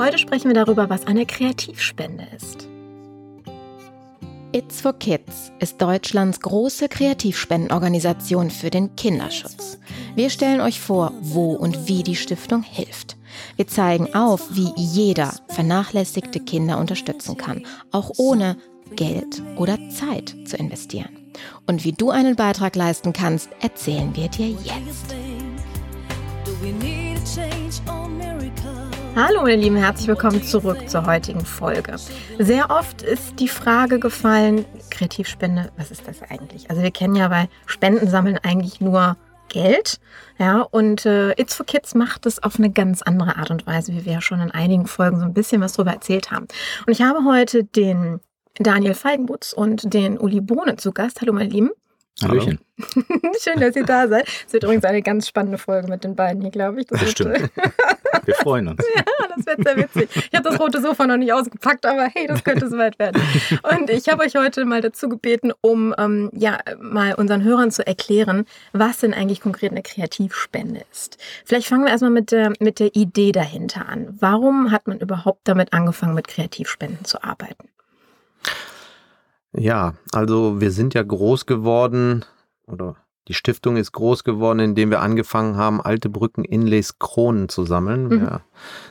Heute sprechen wir darüber, was eine Kreativspende ist. It's for Kids ist Deutschlands große Kreativspendenorganisation für den Kinderschutz. Wir stellen euch vor, wo und wie die Stiftung hilft. Wir zeigen auf, wie jeder vernachlässigte Kinder unterstützen kann, auch ohne Geld oder Zeit zu investieren. Und wie du einen Beitrag leisten kannst, erzählen wir dir jetzt. Hallo meine Lieben, herzlich willkommen zurück zur heutigen Folge. Sehr oft ist die Frage gefallen, Kreativspende, was ist das eigentlich? Also wir kennen ja bei Spendensammeln eigentlich nur Geld. Ja, und äh, It's for Kids macht es auf eine ganz andere Art und Weise, wie wir ja schon in einigen Folgen so ein bisschen was darüber erzählt haben. Und ich habe heute den Daniel Feigenbutz und den Uli Bohne zu Gast. Hallo meine Lieben. Hallöchen. Schön, dass ihr da seid. Es wird übrigens eine ganz spannende Folge mit den beiden hier, glaube ich. Das, das stimmt. Wir freuen uns. Ja, das wird sehr witzig. Ich habe das rote Sofa noch nicht ausgepackt, aber hey, das könnte soweit werden. Und ich habe euch heute mal dazu gebeten, um ähm, ja mal unseren Hörern zu erklären, was denn eigentlich konkret eine Kreativspende ist. Vielleicht fangen wir erstmal mit der, mit der Idee dahinter an. Warum hat man überhaupt damit angefangen, mit Kreativspenden zu arbeiten? Ja, also wir sind ja groß geworden oder die Stiftung ist groß geworden, indem wir angefangen haben, alte Brücken, Inlays, Kronen zu sammeln. Mhm. Wir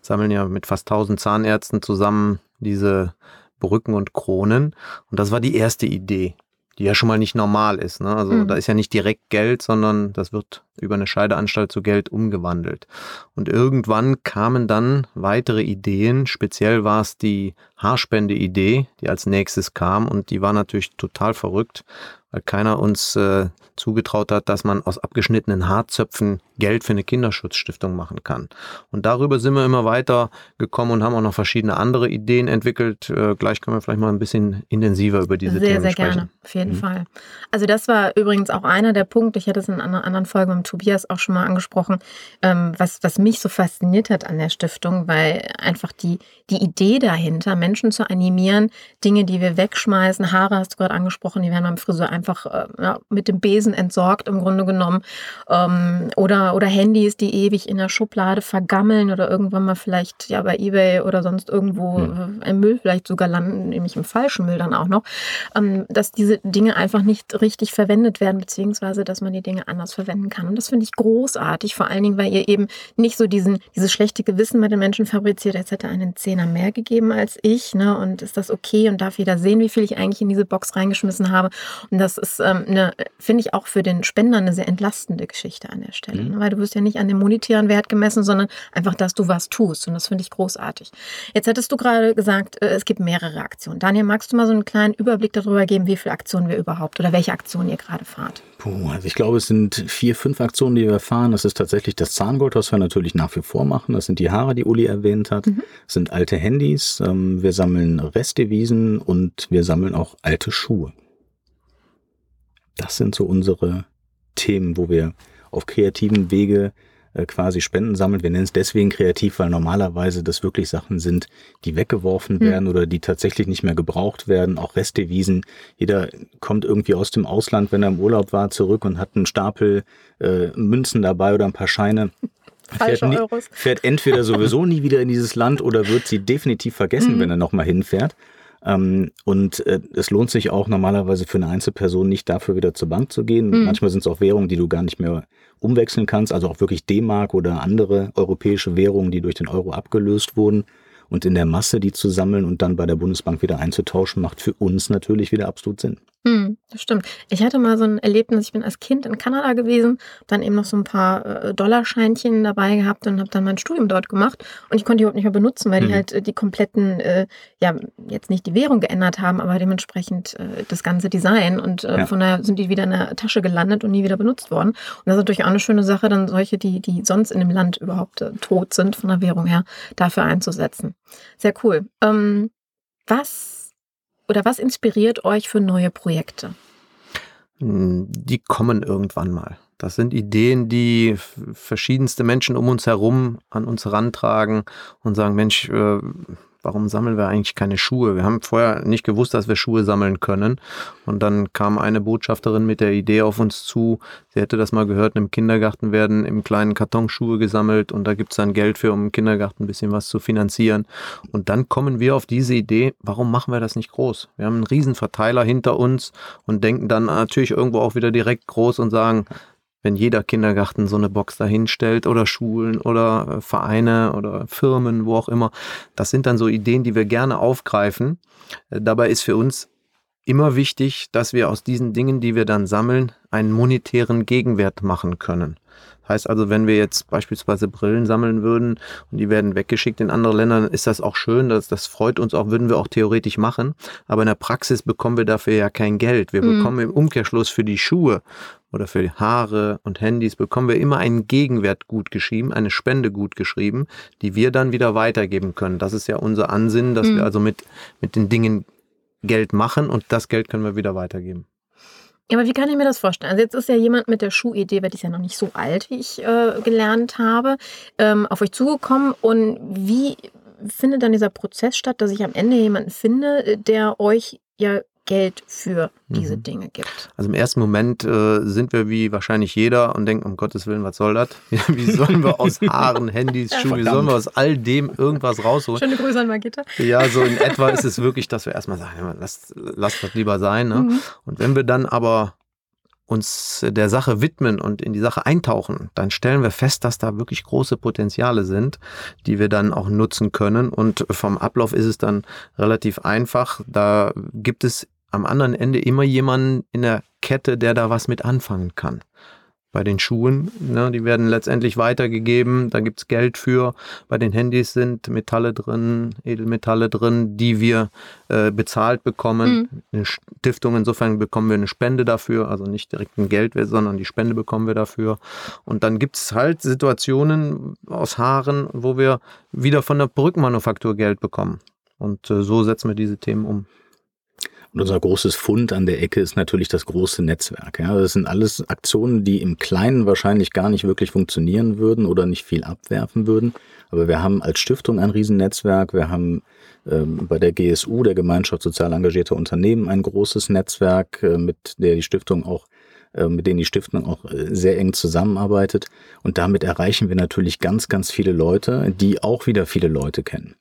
sammeln ja mit fast 1000 Zahnärzten zusammen diese Brücken und Kronen. Und das war die erste Idee die ja schon mal nicht normal ist. Ne? Also mhm. da ist ja nicht direkt Geld, sondern das wird über eine Scheideanstalt zu Geld umgewandelt. Und irgendwann kamen dann weitere Ideen. Speziell war es die Haarspende-Idee, die als nächstes kam und die war natürlich total verrückt, weil keiner uns äh, zugetraut hat, dass man aus abgeschnittenen Haarzöpfen Geld für eine Kinderschutzstiftung machen kann. Und darüber sind wir immer weiter gekommen und haben auch noch verschiedene andere Ideen entwickelt. Äh, gleich können wir vielleicht mal ein bisschen intensiver über diese sehr, Themen sehr sprechen. Sehr, sehr gerne, auf jeden mhm. Fall. Also das war übrigens auch einer der Punkte, ich hatte es in einer anderen Folge mit Tobias auch schon mal angesprochen, ähm, was, was mich so fasziniert hat an der Stiftung, weil einfach die, die Idee dahinter, Menschen zu animieren, Dinge, die wir wegschmeißen, Haare hast du gerade angesprochen, die werden beim Friseur einfach äh, ja, mit dem Besen entsorgt im Grunde genommen. Ähm, oder oder, Handys, die ewig in der Schublade vergammeln oder irgendwann mal vielleicht ja bei Ebay oder sonst irgendwo hm. im Müll vielleicht sogar landen, nämlich im falschen Müll dann auch noch, ähm, dass diese Dinge einfach nicht richtig verwendet werden, beziehungsweise dass man die Dinge anders verwenden kann. Und das finde ich großartig, vor allen Dingen, weil ihr eben nicht so diesen, dieses schlechte Gewissen bei den Menschen fabriziert, als hätte einen Zehner mehr gegeben als ich, ne? Und ist das okay und darf jeder sehen, wie viel ich eigentlich in diese Box reingeschmissen habe. Und das ist, ähm, eine, finde ich, auch für den Spender eine sehr entlastende Geschichte an der Stelle. Mhm. Ne? Weil du wirst ja nicht an dem monetären Wert gemessen, sondern einfach, dass du was tust. Und das finde ich großartig. Jetzt hättest du gerade gesagt, äh, es gibt mehrere Aktionen. Daniel, magst du mal so einen kleinen Überblick darüber geben, wie viele Aktionen wir überhaupt oder welche Aktionen ihr gerade fahrt? Puh, also ich glaube, es sind vier, fünf Aktionen, die wir fahren. Das ist tatsächlich das Zahngold, was wir natürlich nach wie vor machen. Das sind die Haare, die Uli erwähnt hat. Mhm. Das sind alte Handys. Ähm, wir sammeln Restdevisen und wir sammeln auch alte Schuhe. Das sind so unsere Themen, wo wir auf kreativen Wege äh, quasi Spenden sammeln. Wir nennen es deswegen kreativ, weil normalerweise das wirklich Sachen sind, die weggeworfen mhm. werden oder die tatsächlich nicht mehr gebraucht werden. Auch Restdevisen. Jeder kommt irgendwie aus dem Ausland, wenn er im Urlaub war, zurück und hat einen Stapel äh, Münzen dabei oder ein paar Scheine. Fährt, nie, fährt, entweder sowieso nie wieder in dieses Land oder wird sie definitiv vergessen, mhm. wenn er nochmal hinfährt. Ähm, und äh, es lohnt sich auch normalerweise für eine Einzelperson nicht dafür wieder zur Bank zu gehen. Mhm. Manchmal sind es auch Währungen, die du gar nicht mehr umwechseln kannst, also auch wirklich D-Mark oder andere europäische Währungen, die durch den Euro abgelöst wurden. Und in der Masse die zu sammeln und dann bei der Bundesbank wieder einzutauschen, macht für uns natürlich wieder absolut Sinn. Hm, das stimmt. Ich hatte mal so ein Erlebnis, ich bin als Kind in Kanada gewesen, dann eben noch so ein paar äh, Dollarscheinchen dabei gehabt und habe dann mein Studium dort gemacht und ich konnte die überhaupt nicht mehr benutzen, weil mhm. die halt äh, die kompletten, äh, ja, jetzt nicht die Währung geändert haben, aber dementsprechend äh, das ganze Design und ja. von daher sind die wieder in der Tasche gelandet und nie wieder benutzt worden. Und das ist natürlich auch eine schöne Sache, dann solche, die, die sonst in dem Land überhaupt tot sind von der Währung her, dafür einzusetzen. Sehr cool. Ähm, was oder was inspiriert euch für neue Projekte? Hm, die kommen irgendwann mal. Das sind Ideen, die verschiedenste Menschen um uns herum an uns herantragen und sagen, Mensch, äh, warum sammeln wir eigentlich keine Schuhe? Wir haben vorher nicht gewusst, dass wir Schuhe sammeln können. Und dann kam eine Botschafterin mit der Idee auf uns zu, sie hätte das mal gehört, im Kindergarten werden im kleinen Karton Schuhe gesammelt und da gibt's dann Geld für, um im Kindergarten ein bisschen was zu finanzieren. Und dann kommen wir auf diese Idee, warum machen wir das nicht groß? Wir haben einen riesen Verteiler hinter uns und denken dann natürlich irgendwo auch wieder direkt groß und sagen, wenn jeder Kindergarten so eine Box dahinstellt oder Schulen oder äh, Vereine oder Firmen, wo auch immer. Das sind dann so Ideen, die wir gerne aufgreifen. Äh, dabei ist für uns immer wichtig, dass wir aus diesen Dingen, die wir dann sammeln, einen monetären Gegenwert machen können. Heißt also, wenn wir jetzt beispielsweise Brillen sammeln würden und die werden weggeschickt in andere Länder, ist das auch schön, das, das freut uns auch, würden wir auch theoretisch machen. Aber in der Praxis bekommen wir dafür ja kein Geld. Wir mhm. bekommen im Umkehrschluss für die Schuhe oder für Haare und Handys bekommen wir immer einen Gegenwert gut geschrieben, eine Spende gut geschrieben, die wir dann wieder weitergeben können. Das ist ja unser Ansinnen, dass mhm. wir also mit, mit den Dingen Geld machen und das Geld können wir wieder weitergeben. Ja, aber wie kann ich mir das vorstellen? Also jetzt ist ja jemand mit der Schuhidee, weil die ist ja noch nicht so alt, wie ich äh, gelernt habe, ähm, auf euch zugekommen. Und wie findet dann dieser Prozess statt, dass ich am Ende jemanden finde, der euch ja Geld für diese mhm. Dinge gibt. Also im ersten Moment äh, sind wir wie wahrscheinlich jeder und denken, um Gottes Willen, was soll das? wie sollen wir aus Haaren, Handys, Schuhe, wie sollen wir aus all dem irgendwas rausholen? Schöne Grüße an Margitta. Ja, so in etwa ist es wirklich, dass wir erstmal sagen, lasst, lasst das lieber sein. Ne? Mhm. Und wenn wir dann aber uns der Sache widmen und in die Sache eintauchen, dann stellen wir fest, dass da wirklich große Potenziale sind, die wir dann auch nutzen können. Und vom Ablauf ist es dann relativ einfach. Da gibt es am anderen Ende immer jemanden in der Kette, der da was mit anfangen kann. Bei den Schuhen, ne, die werden letztendlich weitergegeben, da gibt's Geld für. Bei den Handys sind Metalle drin, Edelmetalle drin, die wir äh, bezahlt bekommen. Mhm. Eine Stiftung, insofern bekommen wir eine Spende dafür, also nicht direkt ein Geld, sondern die Spende bekommen wir dafür. Und dann gibt's halt Situationen aus Haaren, wo wir wieder von der Brückenmanufaktur Geld bekommen. Und äh, so setzen wir diese Themen um. Und unser großes Fund an der Ecke ist natürlich das große Netzwerk. Ja, das sind alles Aktionen, die im Kleinen wahrscheinlich gar nicht wirklich funktionieren würden oder nicht viel abwerfen würden. Aber wir haben als Stiftung ein Riesennetzwerk. Wir haben ähm, bei der GSU, der Gemeinschaft sozial engagierter Unternehmen, ein großes Netzwerk, äh, mit der die Stiftung auch äh, mit denen die Stiftung auch äh, sehr eng zusammenarbeitet. Und damit erreichen wir natürlich ganz, ganz viele Leute, die auch wieder viele Leute kennen.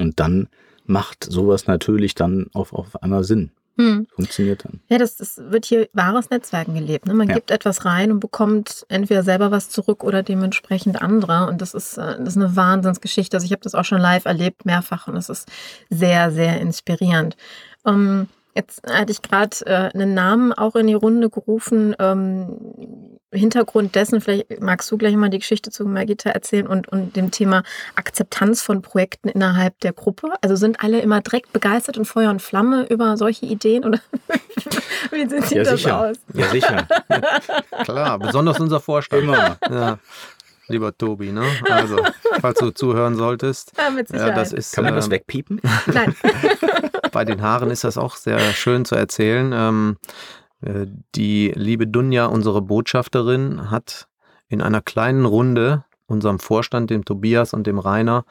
Und dann macht sowas natürlich dann auf, auf einmal Sinn. Hm. Funktioniert dann. Ja, das, das wird hier wahres Netzwerken gelebt. Ne? Man ja. gibt etwas rein und bekommt entweder selber was zurück oder dementsprechend andere. Und das ist, äh, das ist eine Wahnsinnsgeschichte. Also ich habe das auch schon live erlebt, mehrfach, und es ist sehr, sehr inspirierend. Ähm, Jetzt hatte ich gerade äh, einen Namen auch in die Runde gerufen. Ähm, Hintergrund dessen, vielleicht magst du gleich mal die Geschichte zu Margita erzählen und, und dem Thema Akzeptanz von Projekten innerhalb der Gruppe. Also sind alle immer direkt begeistert und Feuer und Flamme über solche Ideen oder wie sieht ja, das sicher. aus? Ja, sicher. Klar, besonders unser Vorstand. Immer. Ja lieber Tobi, ne? Also, falls du zuhören solltest. Ja, mit Sicherheit. Ja, das ist, Kann man das wegpiepen? Nein. bei den Haaren ist das auch sehr schön zu erzählen. Ähm, äh, die liebe Dunja, unsere Botschafterin, hat in einer kleinen Runde unserem Vorstand, dem Tobias und dem Rainer,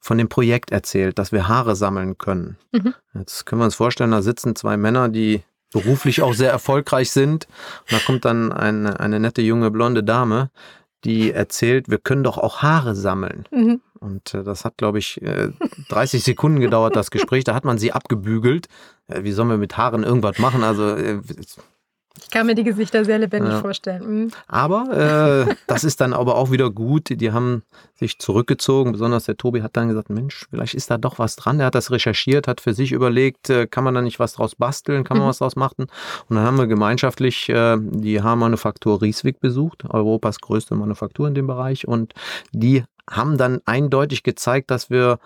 von dem Projekt erzählt, dass wir Haare sammeln können. Mhm. Jetzt können wir uns vorstellen, da sitzen zwei Männer, die beruflich auch sehr erfolgreich sind. Und da kommt dann eine, eine nette junge blonde Dame, die erzählt, wir können doch auch Haare sammeln. Mhm. Und äh, das hat, glaube ich, äh, 30 Sekunden gedauert, das Gespräch. Da hat man sie abgebügelt. Äh, wie sollen wir mit Haaren irgendwas machen? Also äh, ich kann mir die Gesichter sehr lebendig ja. vorstellen. Mhm. Aber äh, das ist dann aber auch wieder gut. Die haben sich zurückgezogen. Besonders der Tobi hat dann gesagt, Mensch, vielleicht ist da doch was dran. Der hat das recherchiert, hat für sich überlegt, äh, kann man da nicht was draus basteln, kann man mhm. was draus machen. Und dann haben wir gemeinschaftlich äh, die Haarmanufaktur Rieswig besucht, Europas größte Manufaktur in dem Bereich. Und die haben dann eindeutig gezeigt, dass wir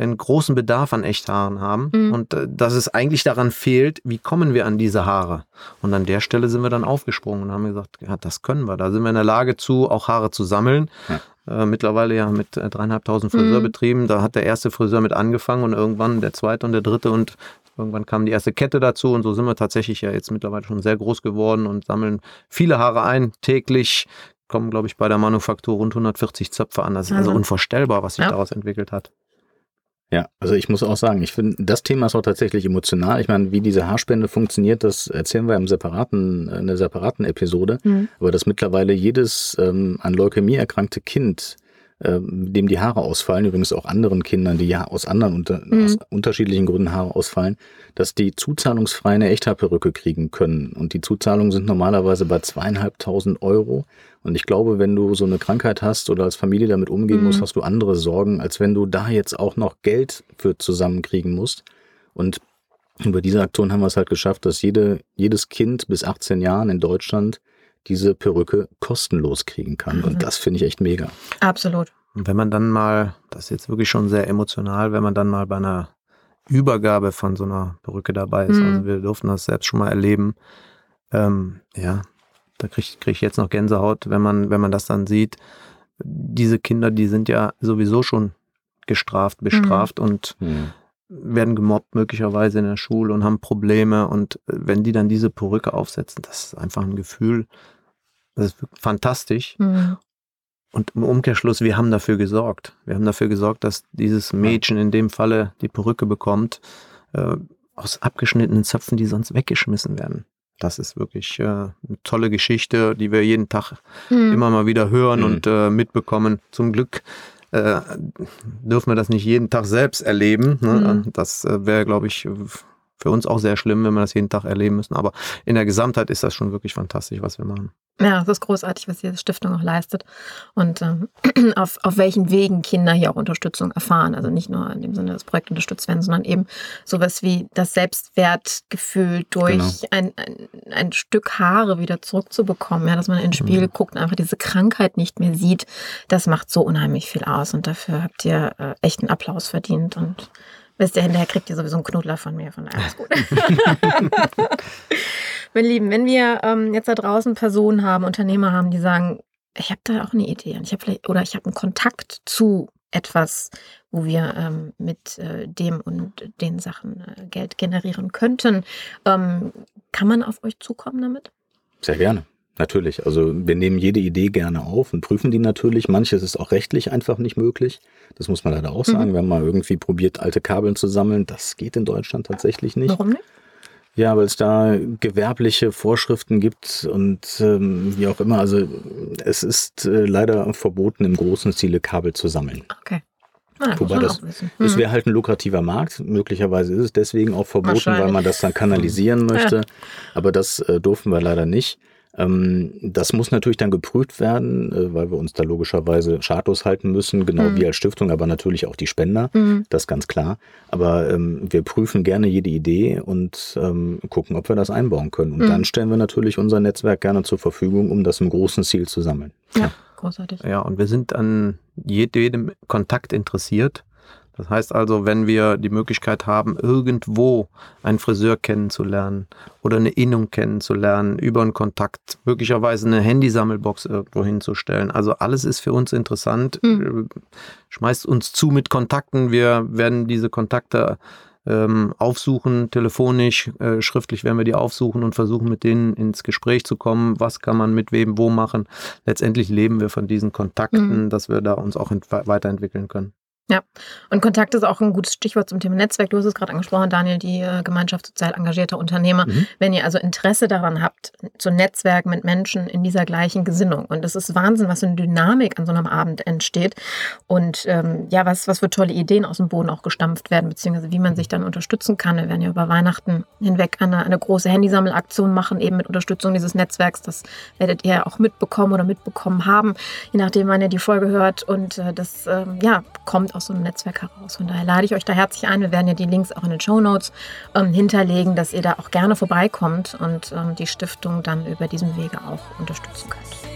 einen großen Bedarf an Echthaaren haben mhm. und äh, dass es eigentlich daran fehlt, wie kommen wir an diese Haare? Und an der Stelle sind wir dann aufgesprungen und haben gesagt, ja, das können wir. Da sind wir in der Lage zu, auch Haare zu sammeln. Ja. Äh, mittlerweile ja mit äh, dreieinhalbtausend Friseurbetrieben. Mhm. Da hat der erste Friseur mit angefangen und irgendwann der zweite und der dritte und Irgendwann kam die erste Kette dazu und so sind wir tatsächlich ja jetzt mittlerweile schon sehr groß geworden und sammeln viele Haare ein, täglich kommen, glaube ich, bei der Manufaktur rund 140 Zöpfe an. Das ist also, also unvorstellbar, was sich ja. daraus entwickelt hat. Ja, also ich muss auch sagen, ich finde, das Thema ist auch tatsächlich emotional. Ich meine, wie diese Haarspende funktioniert, das erzählen wir im separaten, in einer separaten Episode. Mhm. Aber dass mittlerweile jedes ähm, an Leukämie erkrankte Kind ähm, dem die Haare ausfallen, übrigens auch anderen Kindern, die ja aus anderen unter, mhm. aus unterschiedlichen Gründen Haare ausfallen, dass die zuzahlungsfrei eine Echthaarperücke kriegen können. Und die Zuzahlungen sind normalerweise bei zweieinhalbtausend Euro. Und ich glaube, wenn du so eine Krankheit hast oder als Familie damit umgehen mhm. musst, hast du andere Sorgen, als wenn du da jetzt auch noch Geld für zusammenkriegen musst. Und über diese Aktion haben wir es halt geschafft, dass jede, jedes Kind bis 18 Jahren in Deutschland diese Perücke kostenlos kriegen kann. Mhm. Und das finde ich echt mega. Absolut. Und wenn man dann mal, das ist jetzt wirklich schon sehr emotional, wenn man dann mal bei einer Übergabe von so einer Perücke dabei ist, mhm. also wir durften das selbst schon mal erleben, ähm, ja, da kriege krieg ich jetzt noch Gänsehaut, wenn man, wenn man das dann sieht. Diese Kinder, die sind ja sowieso schon gestraft, bestraft mhm. und mhm. Werden gemobbt möglicherweise in der Schule und haben Probleme. Und wenn die dann diese Perücke aufsetzen, das ist einfach ein Gefühl, das ist fantastisch. Mhm. Und im Umkehrschluss, wir haben dafür gesorgt. Wir haben dafür gesorgt, dass dieses Mädchen in dem Falle die Perücke bekommt, äh, aus abgeschnittenen Zöpfen, die sonst weggeschmissen werden. Das ist wirklich äh, eine tolle Geschichte, die wir jeden Tag mhm. immer mal wieder hören mhm. und äh, mitbekommen. Zum Glück äh, dürfen wir das nicht jeden Tag selbst erleben. Ne? Mhm. Das äh, wäre, glaube ich, für uns auch sehr schlimm, wenn wir das jeden Tag erleben müssen. Aber in der Gesamtheit ist das schon wirklich fantastisch, was wir machen. Ja, es ist großartig, was diese Stiftung auch leistet und ähm, auf, auf welchen Wegen Kinder hier auch Unterstützung erfahren. Also nicht nur in dem Sinne, dass Projekte unterstützt werden, sondern eben sowas wie das Selbstwertgefühl durch genau. ein, ein, ein, Stück Haare wieder zurückzubekommen. Ja, dass man in den Spiegel mhm. guckt und einfach diese Krankheit nicht mehr sieht. Das macht so unheimlich viel aus und dafür habt ihr äh, echt einen Applaus verdient und Wisst ihr, hinterher kriegt ihr sowieso einen Knuddler von mir, von daher ist gut. Meine Lieben, wenn wir ähm, jetzt da draußen Personen haben, Unternehmer haben, die sagen, ich habe da auch eine Idee und ich habe vielleicht oder ich habe einen Kontakt zu etwas, wo wir ähm, mit äh, dem und den Sachen äh, Geld generieren könnten, ähm, kann man auf euch zukommen damit? Sehr gerne. Natürlich. Also wir nehmen jede Idee gerne auf und prüfen die natürlich. Manches ist auch rechtlich einfach nicht möglich. Das muss man leider auch sagen. Mhm. Wir haben mal irgendwie probiert, alte Kabeln zu sammeln. Das geht in Deutschland tatsächlich nicht. Warum nicht? Ja, weil es da gewerbliche Vorschriften gibt und ähm, wie auch immer. Also es ist äh, leider verboten, im großen Stile Kabel zu sammeln. Okay. Ah, Wobei das, das wäre halt ein lukrativer Markt. Möglicherweise ist es deswegen auch verboten, weil man das dann kanalisieren möchte. Ja. Aber das äh, durften wir leider nicht. Ähm, das muss natürlich dann geprüft werden, äh, weil wir uns da logischerweise schadlos halten müssen, genau mhm. wie als Stiftung, aber natürlich auch die Spender, mhm. das ist ganz klar. Aber ähm, wir prüfen gerne jede Idee und ähm, gucken, ob wir das einbauen können. Und mhm. dann stellen wir natürlich unser Netzwerk gerne zur Verfügung, um das im großen Ziel zu sammeln. Ja, ja. großartig. Ja, und wir sind an jedem Kontakt interessiert. Das heißt also, wenn wir die Möglichkeit haben, irgendwo einen Friseur kennenzulernen oder eine Innung kennenzulernen, über einen Kontakt, möglicherweise eine Handysammelbox irgendwo hinzustellen. Also alles ist für uns interessant. Mhm. Schmeißt uns zu mit Kontakten. Wir werden diese Kontakte ähm, aufsuchen, telefonisch, äh, schriftlich werden wir die aufsuchen und versuchen mit denen ins Gespräch zu kommen. Was kann man mit wem wo machen? Letztendlich leben wir von diesen Kontakten, mhm. dass wir da uns auch weiterentwickeln können. Ja, und Kontakt ist auch ein gutes Stichwort zum Thema Netzwerk. Du hast es gerade angesprochen, Daniel, die äh, Gemeinschaft sozial engagierter Unternehmer. Mhm. Wenn ihr also Interesse daran habt, zu Netzwerken mit Menschen in dieser gleichen Gesinnung. Und es ist Wahnsinn, was für eine Dynamik an so einem Abend entsteht. Und ähm, ja, was, was für tolle Ideen aus dem Boden auch gestampft werden, beziehungsweise wie man sich dann unterstützen kann. Wir werden ja über Weihnachten hinweg eine, eine große Handysammelaktion machen, eben mit Unterstützung dieses Netzwerks. Das werdet ihr auch mitbekommen oder mitbekommen haben, je nachdem, wann ihr die Folge hört. Und äh, das ähm, ja, kommt aus aus so einem Netzwerk heraus. Von daher lade ich euch da herzlich ein. Wir werden ja die Links auch in den Show Notes ähm, hinterlegen, dass ihr da auch gerne vorbeikommt und ähm, die Stiftung dann über diesen Wege auch unterstützen könnt.